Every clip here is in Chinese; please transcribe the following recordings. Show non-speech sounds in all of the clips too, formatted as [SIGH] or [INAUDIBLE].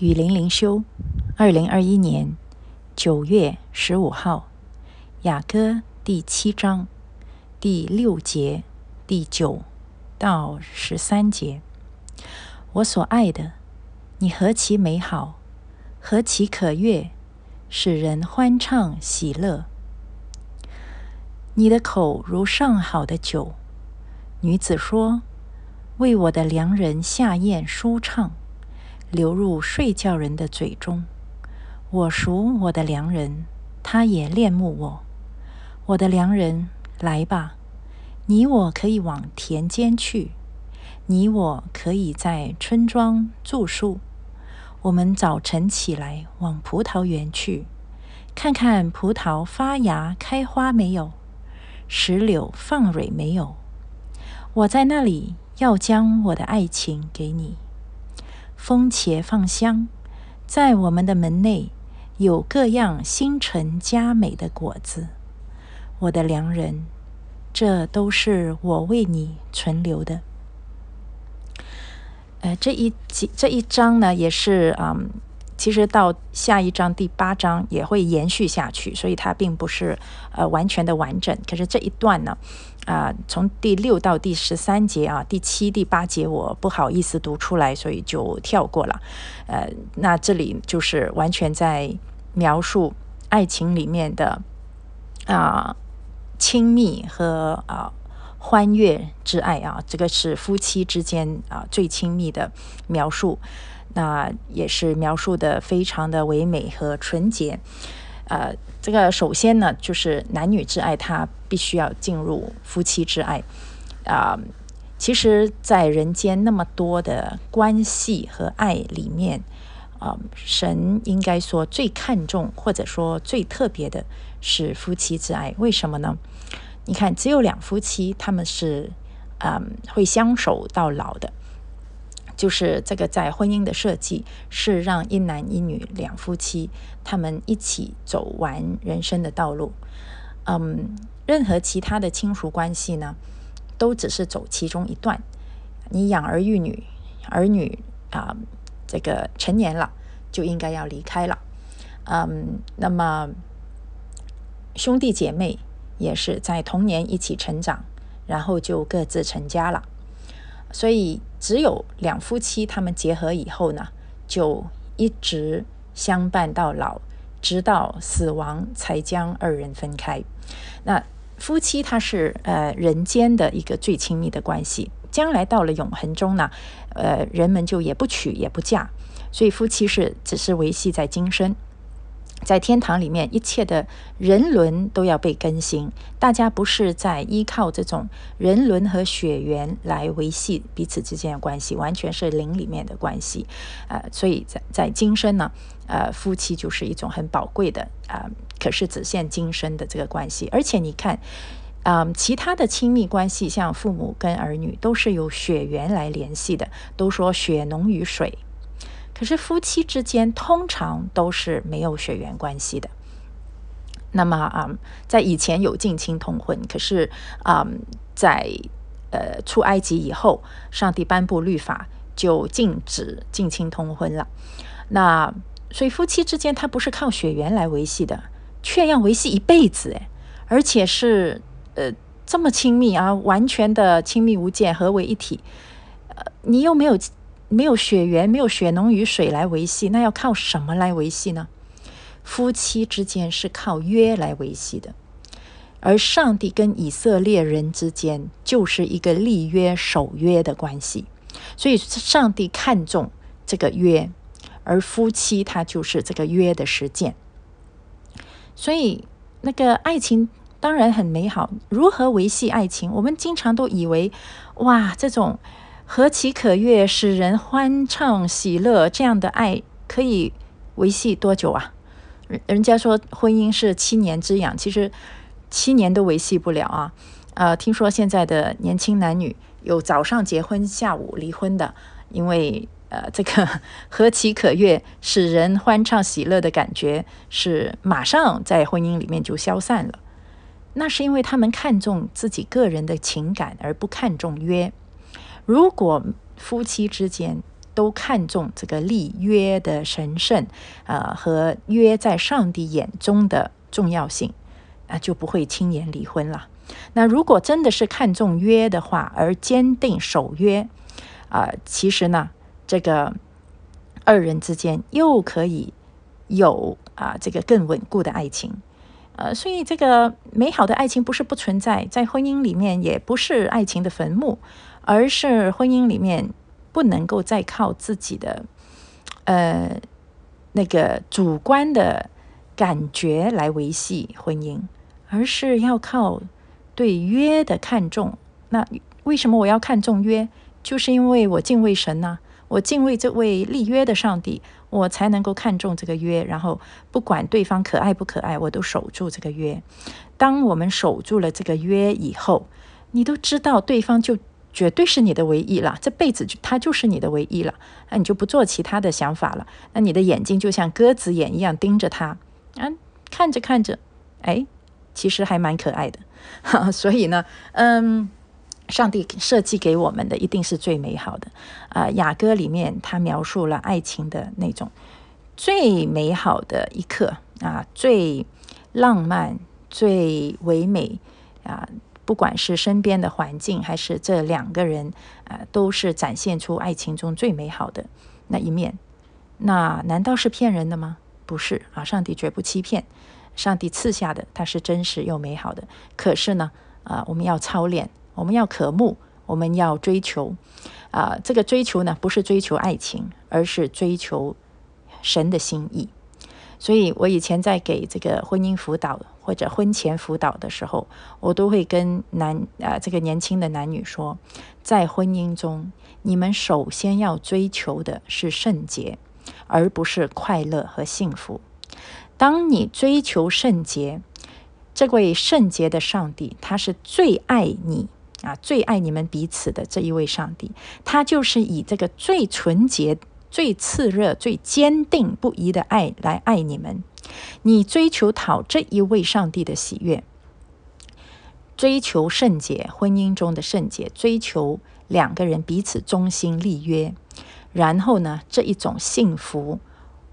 雨林灵修，二零二一年九月十五号，雅歌第七章第六节第九到十三节。我所爱的，你何其美好，何其可悦，使人欢畅喜乐。你的口如上好的酒，女子说：“为我的良人下咽舒畅。”流入睡觉人的嘴中。我属我的良人，他也恋慕我。我的良人，来吧，你我可以往田间去，你我可以在村庄住宿。我们早晨起来往葡萄园去，看看葡萄发芽开花没有，石榴放蕊没有。我在那里要将我的爱情给你。风茄放香，在我们的门内有各样星辰佳美的果子。我的良人，这都是我为你存留的。呃，这一集这一章呢，也是嗯。其实到下一章第八章也会延续下去，所以它并不是呃完全的完整。可是这一段呢，啊，从第六到第十三节啊，第七、第八节我不好意思读出来，所以就跳过了。呃，那这里就是完全在描述爱情里面的啊亲密和啊欢悦之爱啊，这个是夫妻之间啊最亲密的描述。那也是描述的非常的唯美和纯洁，呃，这个首先呢，就是男女之爱，它必须要进入夫妻之爱，啊，其实，在人间那么多的关系和爱里面，啊，神应该说最看重或者说最特别的是夫妻之爱，为什么呢？你看，只有两夫妻，他们是，嗯，会相守到老的。就是这个在婚姻的设计是让一男一女两夫妻他们一起走完人生的道路，嗯，任何其他的亲属关系呢，都只是走其中一段。你养儿育女，儿女啊，这个成年了就应该要离开了，嗯，那么兄弟姐妹也是在童年一起成长，然后就各自成家了。所以，只有两夫妻他们结合以后呢，就一直相伴到老，直到死亡才将二人分开。那夫妻他是呃人间的一个最亲密的关系，将来到了永恒中呢，呃人们就也不娶也不嫁，所以夫妻是只是维系在今生。在天堂里面，一切的人伦都要被更新。大家不是在依靠这种人伦和血缘来维系彼此之间的关系，完全是灵里面的关系。呃，所以在在今生呢，呃，夫妻就是一种很宝贵的啊，可是只限今生的这个关系。而且你看，嗯，其他的亲密关系，像父母跟儿女，都是由血缘来联系的，都说血浓于水。可是夫妻之间通常都是没有血缘关系的。那么啊，在以前有近亲通婚，可是啊，在呃出埃及以后，上帝颁布律法，就禁止近亲通婚了。那所以夫妻之间他不是靠血缘来维系的，却要维系一辈子诶，而且是呃这么亲密啊，完全的亲密无间，合为一体。呃，你又没有。没有血缘，没有血浓于水来维系，那要靠什么来维系呢？夫妻之间是靠约来维系的，而上帝跟以色列人之间就是一个立约守约的关系，所以上帝看重这个约，而夫妻他就是这个约的实践。所以那个爱情当然很美好，如何维系爱情？我们经常都以为，哇，这种。何其可悦，使人欢畅喜乐，这样的爱可以维系多久啊？人人家说婚姻是七年之痒，其实七年都维系不了啊。呃，听说现在的年轻男女有早上结婚，下午离婚的，因为呃，这个 [LAUGHS] 何其可悦，使人欢畅喜乐的感觉是马上在婚姻里面就消散了。那是因为他们看重自己个人的情感，而不看重约。如果夫妻之间都看重这个立约的神圣，呃，和约在上帝眼中的重要性，啊，就不会轻言离婚了。那如果真的是看重约的话，而坚定守约，啊，其实呢，这个二人之间又可以有啊这个更稳固的爱情。呃，所以这个美好的爱情不是不存在，在婚姻里面也不是爱情的坟墓，而是婚姻里面不能够再靠自己的呃那个主观的感觉来维系婚姻，而是要靠对约的看重。那为什么我要看重约？就是因为我敬畏神呐，我敬畏这位立约的上帝。我才能够看重这个约，然后不管对方可爱不可爱，我都守住这个约。当我们守住了这个约以后，你都知道对方就绝对是你的唯一了，这辈子就他就是你的唯一了。那你就不做其他的想法了。那你的眼睛就像鸽子眼一样盯着他，啊，看着看着，哎，其实还蛮可爱的。[LAUGHS] 所以呢，嗯。上帝设计给我们的一定是最美好的啊！雅歌里面他描述了爱情的那种最美好的一刻啊，最浪漫、最唯美啊！不管是身边的环境，还是这两个人啊，都是展现出爱情中最美好的那一面。那难道是骗人的吗？不是啊！上帝绝不欺骗，上帝赐下的它是真实又美好的。可是呢，啊，我们要操练。我们要渴慕，我们要追求，啊，这个追求呢，不是追求爱情，而是追求神的心意。所以我以前在给这个婚姻辅导或者婚前辅导的时候，我都会跟男啊这个年轻的男女说，在婚姻中，你们首先要追求的是圣洁，而不是快乐和幸福。当你追求圣洁，这位圣洁的上帝，他是最爱你。啊，最爱你们彼此的这一位上帝，他就是以这个最纯洁、最炽热、最坚定不移的爱来爱你们。你追求讨这一位上帝的喜悦，追求圣洁，婚姻中的圣洁，追求两个人彼此忠心立约，然后呢，这一种幸福、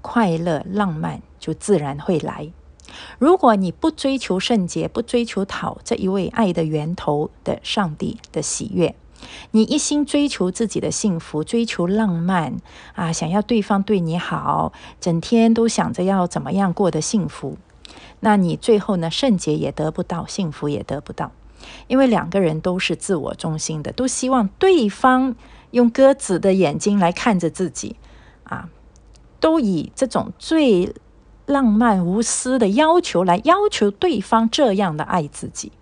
快乐、浪漫就自然会来。如果你不追求圣洁，不追求讨这一位爱的源头的上帝的喜悦，你一心追求自己的幸福，追求浪漫啊，想要对方对你好，整天都想着要怎么样过得幸福，那你最后呢，圣洁也得不到，幸福也得不到，因为两个人都是自我中心的，都希望对方用鸽子的眼睛来看着自己啊，都以这种最。浪漫无私的要求来要求对方这样的爱自己，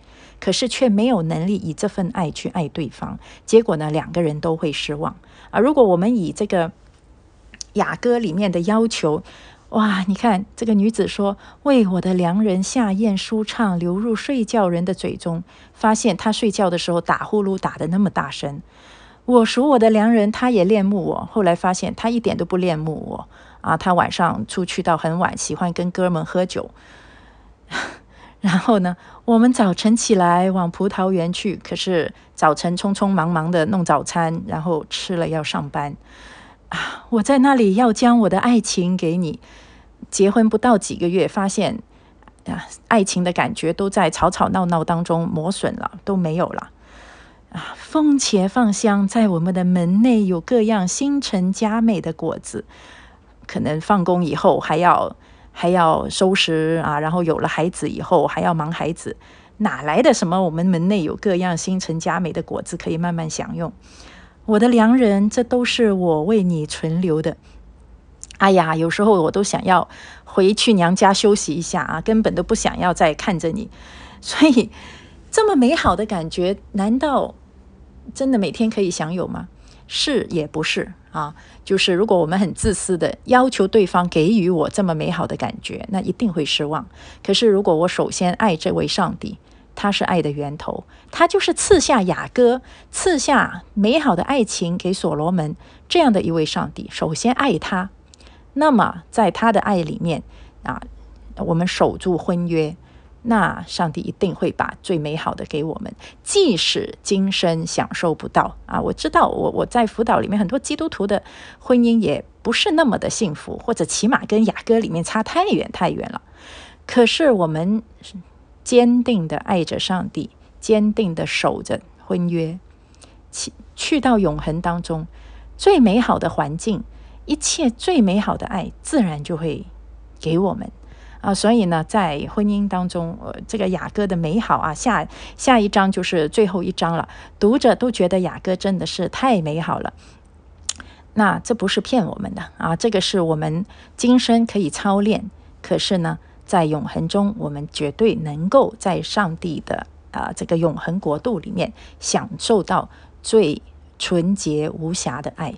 可是却没有能力以这份爱去爱对方，结果呢，两个人都会失望啊！如果我们以这个雅歌里面的要求，哇，你看这个女子说：“为我的良人下咽舒畅，流入睡觉人的嘴中。”发现他睡觉的时候打呼噜打的那么大声。我属我的良人，他也恋慕我。后来发现他一点都不恋慕我。啊，他晚上出去到很晚，喜欢跟哥们喝酒。然后呢，我们早晨起来往葡萄园去，可是早晨匆匆忙忙的弄早餐，然后吃了要上班。啊，我在那里要将我的爱情给你。结婚不到几个月，发现啊，爱情的感觉都在吵吵闹闹当中磨损了，都没有了。啊，风茄放香，在我们的门内有各样新陈佳美的果子。可能放工以后还要还要收拾啊，然后有了孩子以后还要忙孩子，哪来的什么？我们门内有各样新陈佳美的果子可以慢慢享用。我的良人，这都是我为你存留的。哎呀，有时候我都想要回去娘家休息一下啊，根本都不想要再看着你。所以这么美好的感觉，难道真的每天可以享有吗？是也不是。啊，就是如果我们很自私的要求对方给予我这么美好的感觉，那一定会失望。可是如果我首先爱这位上帝，他是爱的源头，他就是赐下雅歌，赐下美好的爱情给所罗门这样的一位上帝。首先爱他，那么在他的爱里面啊，我们守住婚约，那上帝一定会把最美好的给我们，即使今生享受不到啊！我知道，我我在辅导里面很多基督徒的婚姻也不是那么的幸福，或者起码跟雅歌里面差太远太远了。可是我们坚定的爱着上帝，坚定的守着婚约，去去到永恒当中，最美好的环境，一切最美好的爱，自然就会给我们。啊，所以呢，在婚姻当中，呃，这个雅歌的美好啊，下下一章就是最后一章了，读者都觉得雅歌真的是太美好了。那这不是骗我们的啊，这个是我们今生可以操练，可是呢，在永恒中，我们绝对能够在上帝的啊这个永恒国度里面享受到最纯洁无瑕的爱。